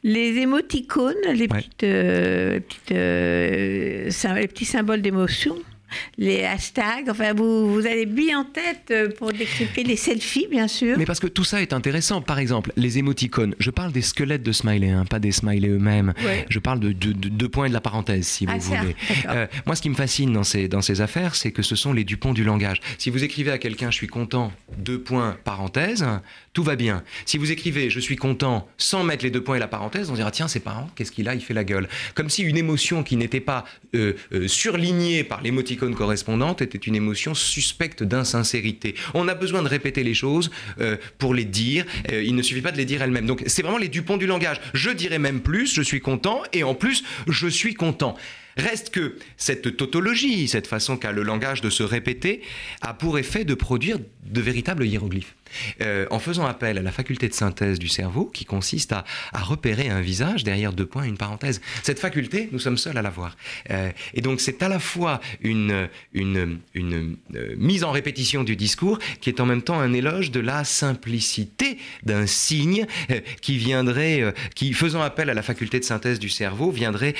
les émoticônes, les, Ouais. petites, euh, petites, euh, les petits symboles d'émotion, les hashtags. Enfin, vous, vous avez bien en tête euh, pour décrypter les selfies, bien sûr. Mais parce que tout ça est intéressant. Par exemple, les émoticônes. Je parle des squelettes de smiley, hein, pas des smileys eux-mêmes. Ouais. Je parle de de- de- deux points de la parenthèse, si Ah, vous ça, voulez. Euh, moi, ce qui me fascine dans ces, dans ces affaires, c'est que ce sont les Dupont du langage. Si vous écrivez à quelqu'un je suis content, deux points, parenthèse, tout va bien. Si vous écrivez je suis content sans mettre les deux points et la parenthèse, on dira tiens, c'est parent, qu'est-ce qu'il a Il fait la gueule. Comme si une émotion qui n'était pas euh, euh, surlignée par l'émoticône correspondante était une émotion suspecte d'insincérité. On a besoin de répéter les choses euh, pour les dire. Euh, il ne suffit pas de les dire elles-mêmes. Donc c'est vraiment les Dupont du langage. Je dirais même plus, je suis content et en plus, je suis content. Reste que cette tautologie, cette façon qu'a le langage de se répéter, a pour effet de produire de véritables hiéroglyphes. Euh, en faisant appel à la faculté de synthèse du cerveau, qui consiste à, repérer un visage derrière deux points une parenthèse. Cette faculté, nous sommes seuls à l'avoir. Euh, et donc c'est à la fois une, euh, mise en répétition du discours qui est en même temps un éloge de la simplicité d'un signe euh, qui viendrait, qui faisant appel à la faculté de synthèse du cerveau, viendrait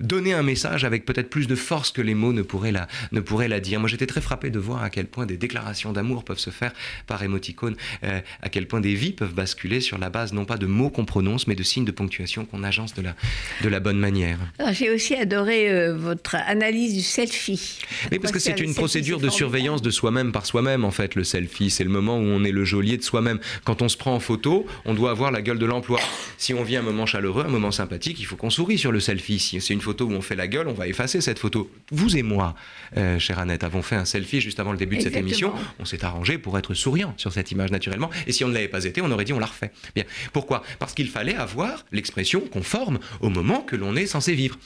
donner un message avec peut-être plus de force que les mots ne pourraient la, ne pourraient la dire. Moi j'étais très frappé de voir à quel point des déclarations d'amour peuvent se faire par euh, à quel point des vies peuvent basculer sur la base non pas de mots qu'on prononce, mais de signes de ponctuation qu'on agence de la, de la bonne manière. Alors, J'ai aussi adoré euh, votre analyse du selfie. Oui, parce que c'est une procédure de surveillance de soi-même par soi-même, en fait, le selfie. C'est le moment où on est le geôlier de soi-même. Quand on se prend en photo, on doit avoir la gueule de l'emploi. Si on vit un moment chaleureux, un moment sympathique, il faut qu'on sourie sur le selfie. Si c'est une photo où on fait la gueule, on va effacer cette photo. Vous et moi, euh, chère Annette, avons fait un selfie juste avant le début de cette émission. On s'est arrangé pour être souriant sur cette image naturellement. Et si on ne l'avait pas été, on aurait dit on l'a refait. Bien. Pourquoi? Parce qu'il fallait avoir l'expression conforme au moment que l'on est censé vivre.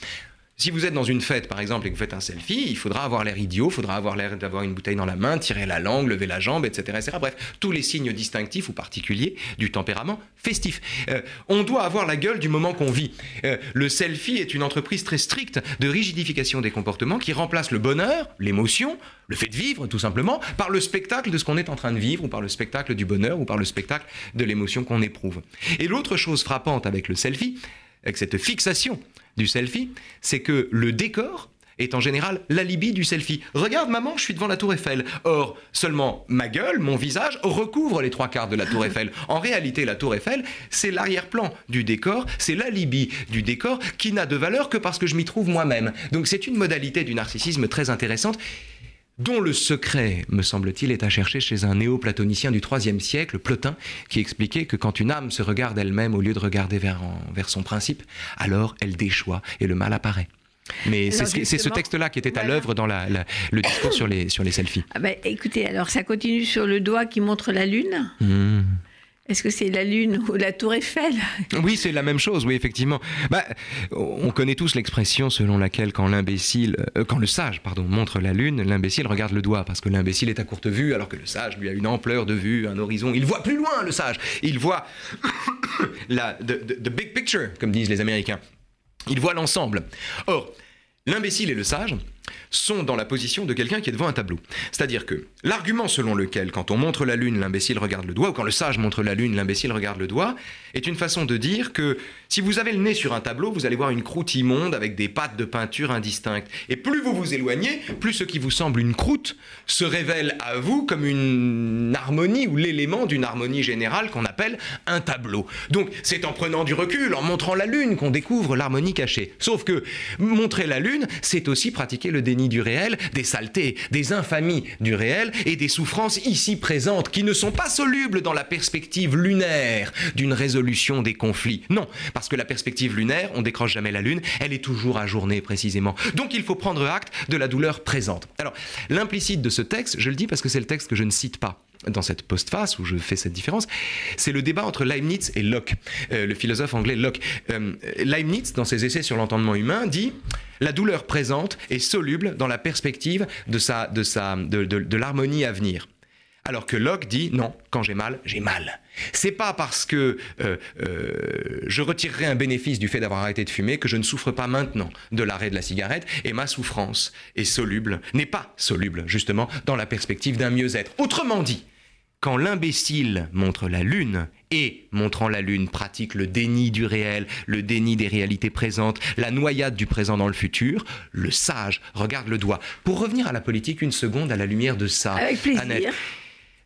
Si vous êtes dans une fête, par exemple, et que vous faites un selfie, il faudra avoir l'air idiot, il faudra avoir l'air d'avoir une bouteille dans la main, tirer la langue, lever la jambe, etc., etc. Bref, tous les signes distinctifs ou particuliers du tempérament festif. Euh, on doit avoir la gueule du moment qu'on vit. Euh, le selfie est une entreprise très stricte de rigidification des comportements qui remplace le bonheur, l'émotion, le fait de vivre, tout simplement, par le spectacle de ce qu'on est en train de vivre, ou par le spectacle du bonheur, ou par le spectacle de l'émotion qu'on éprouve. Et l'autre chose frappante avec le selfie, avec cette fixation du selfie, c'est que le décor est en général l'alibi du selfie. Regarde maman, je suis devant la tour Eiffel. Or, seulement ma gueule, mon visage, recouvre les trois quarts de la tour Eiffel. En réalité, la tour Eiffel, c'est l'arrière-plan du décor, c'est l'alibi du décor qui n'a de valeur que parce que je m'y trouve moi-même. Donc c'est une modalité du narcissisme très intéressante dont le secret, me semble-t-il, est à chercher chez un néo-platonicien du IIIe siècle, Plotin, qui expliquait que quand une âme se regarde elle-même au lieu de regarder vers, vers son principe, alors elle déchoit et le mal apparaît. Mais c'est ce texte-là qui était à l'œuvre dans le discours sur les, sur les selfies. Ah ben, écoutez, alors ça continue sur le doigt qui montre la lune. Mmh. Est-ce que c'est la Lune ou la Tour Eiffel? Oui, c'est la même chose, oui, effectivement. Bah, on connaît tous l'expression selon laquelle quand l'imbécile, euh, quand le sage, pardon, montre la Lune, l'imbécile regarde le doigt, parce que l'imbécile est à courte vue, alors que le sage, lui, a une ampleur de vue, un horizon. Il voit plus loin, le sage. Il voit la the big picture, comme disent les Américains. Il voit l'ensemble. Or, l'imbécile et le sage, sont dans la position de quelqu'un qui est devant un tableau. C'est-à-dire que l'argument selon lequel, quand on montre la lune, l'imbécile regarde le doigt, ou quand le sage montre la lune, l'imbécile regarde le doigt, est une façon de dire que si vous avez le nez sur un tableau, vous allez voir une croûte immonde avec des pattes de peinture indistinctes. Et plus vous vous éloignez, plus ce qui vous semble une croûte se révèle à vous comme une harmonie ou l'élément d'une harmonie générale qu'on appelle un tableau. Donc c'est en prenant du recul, en montrant la lune, qu'on découvre l'harmonie cachée. Sauf que montrer la lune, c'est aussi pratiquer le déni du réel, des saletés, des infamies du réel et des souffrances ici présentes qui ne sont pas solubles dans la perspective lunaire d'une résolution des conflits. Non, parce que la perspective lunaire, on décroche jamais la lune, elle est toujours ajournée précisément. Donc il faut prendre acte de la douleur présente. Alors, l'implicite de ce texte, je le dis parce que c'est le texte que je ne cite pas dans cette postface où je fais cette différence, c'est le débat entre Leibniz et Locke, euh, le philosophe anglais Locke. Euh, Leibniz, dans ses essais sur l'entendement humain, dit la douleur présente est soluble dans la perspective de, l'harmonie à venir. Alors que Locke dit non, quand j'ai mal, j'ai mal. C'est pas parce que euh, euh, je retirerai un bénéfice du fait d'avoir arrêté de fumer que je ne souffre pas maintenant de l'arrêt de la cigarette et ma souffrance est soluble, n'est pas soluble justement dans la perspective d'un mieux-être. Autrement dit, quand l'imbécile montre la lune et, montrant la lune, pratique le déni du réel, le déni des réalités présentes, la noyade du présent dans le futur, le sage regarde le doigt. Pour revenir à la politique une seconde à la lumière de ça, Avec plaisir.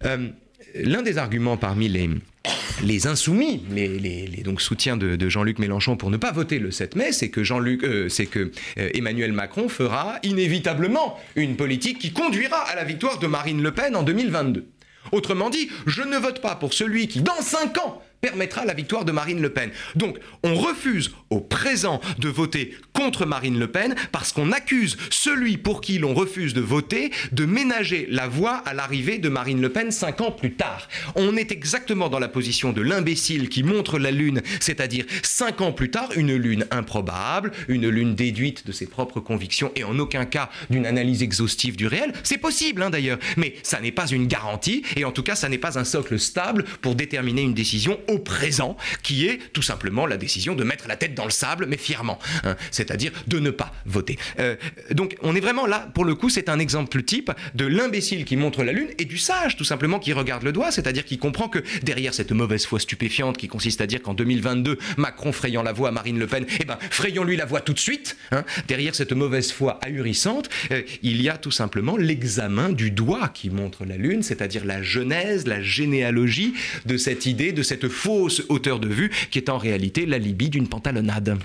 Euh, l'un des arguments parmi les, insoumis, les, soutiens de, Jean-Luc Mélenchon pour ne pas voter le 7 mai, c'est que euh, euh, Emmanuel Macron fera inévitablement une politique qui conduira à la victoire de Marine Le Pen en 2022. Autrement dit, je ne vote pas pour celui qui, dans cinq ans, permettra la victoire de Marine Le Pen. Donc, on refuse au présent de voter contre Marine Le Pen parce qu'on accuse celui pour qui l'on refuse de voter de ménager la voie à l'arrivée de Marine Le Pen cinq ans plus tard. On est exactement dans la position de l'imbécile qui montre la lune, c'est-à-dire cinq ans plus tard, une lune improbable, une lune déduite de ses propres convictions et en aucun cas d'une analyse exhaustive du réel. C'est possible hein, d'ailleurs, mais ça n'est pas une garantie et en tout cas ça n'est pas un socle stable pour déterminer une décision au présent, qui est tout simplement la décision de mettre la tête dans le sable, mais fièrement, hein, c'est-à-dire de ne pas voter. Euh, donc on est vraiment là, pour le coup, c'est un exemple type de l'imbécile qui montre la lune et du sage, tout simplement, qui regarde le doigt, c'est-à-dire qui comprend que derrière cette mauvaise foi stupéfiante qui consiste à dire qu'en 2022, Macron frayant la voie à Marine Le Pen, eh ben, frayons-lui la voie tout de suite, hein, derrière cette mauvaise foi ahurissante, euh, il y a tout simplement l'examen du doigt qui montre la lune, c'est-à-dire la genèse, la généalogie de cette idée, de cette fausse hauteur de vue qui est en réalité l'alibi d'une pantalonnade.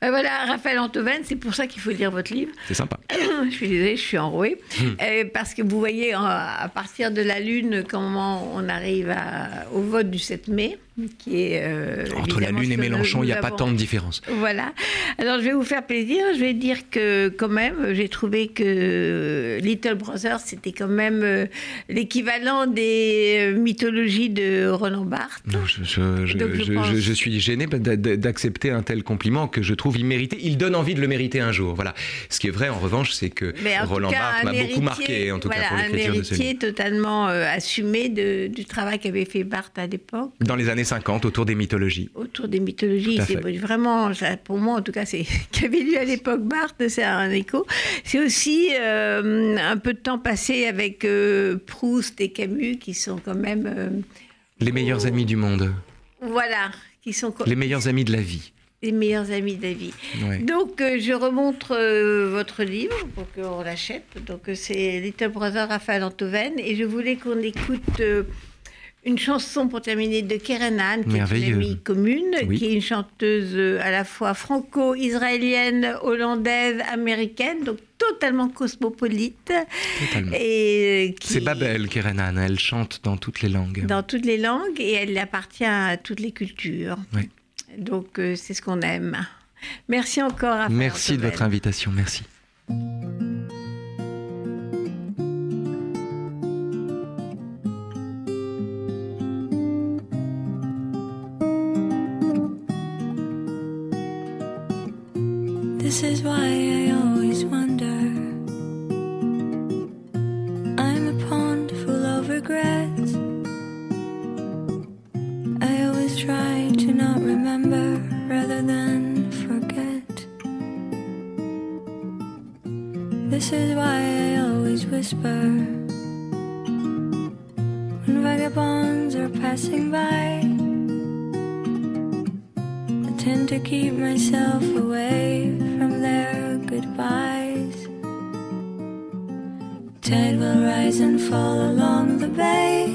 Ben voilà, Raphaël Antoven, c'est pour ça qu'il faut lire votre livre. C'est sympa. je suis désolée, je suis enrouée. Hmm. Euh, parce que vous voyez, à partir de la Lune, comment on arrive au vote du 7 mai. Qui est euh, entre la Lune et Mélenchon, il n'y a pas tant de différence. Voilà. Alors je vais vous faire plaisir. Je vais dire que quand même, j'ai trouvé que Little Brothers c'était quand même euh, l'équivalent des euh, mythologies de Roland Barthes. Non, je, je, suis gêné d'accepter un tel compliment que je trouve immérité. Il donne envie de le mériter un jour. Voilà. Ce qui est vrai en revanche, c'est que Roland Barthes m'a beaucoup marqué, en tout cas pour l'écriture de ce Un héritier totalement assumé du travail qu'avait fait Barthes à l'époque. Dans les années 50 autour des mythologies. Autour des mythologies, c'est vraiment, pour moi en tout cas, c'est qu'avait lu à l'époque Barthes, c'est un écho. C'est aussi euh, un peu de temps passé avec euh, Proust et Camus qui sont quand même... Euh, les meilleurs amis du monde. Voilà, qui sont... Les meilleurs amis de la vie les meilleurs amis de la vie. Donc, je remontre votre livre pour qu'on l'achète. Donc, c'est Little Brother Raphaël Antoven. Et je voulais qu'on écoute une chanson pour terminer de Keren Ann, qui est une amie commune, qui est une chanteuse euh, à la fois franco-israélienne, hollandaise, américaine, donc totalement cosmopolite. Totalement. Et euh, C'est Babel, Keren elle chante dans toutes les langues. Dans toutes les langues et elle appartient à toutes les cultures. Donc euh, c'est ce qu'on aime. Merci encore. À merci de votre invitation, merci. This is why I always wonder. I'm a pond full of regrets. I always try to not remember rather than forget. This is why I always whisper. When vagabonds are passing by I tend to keep myself away goodbyes. Tide will rise and fall along the bay,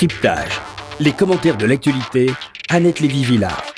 Décryptage. Les commentaires de l'actualité Annette Lévy-Villard.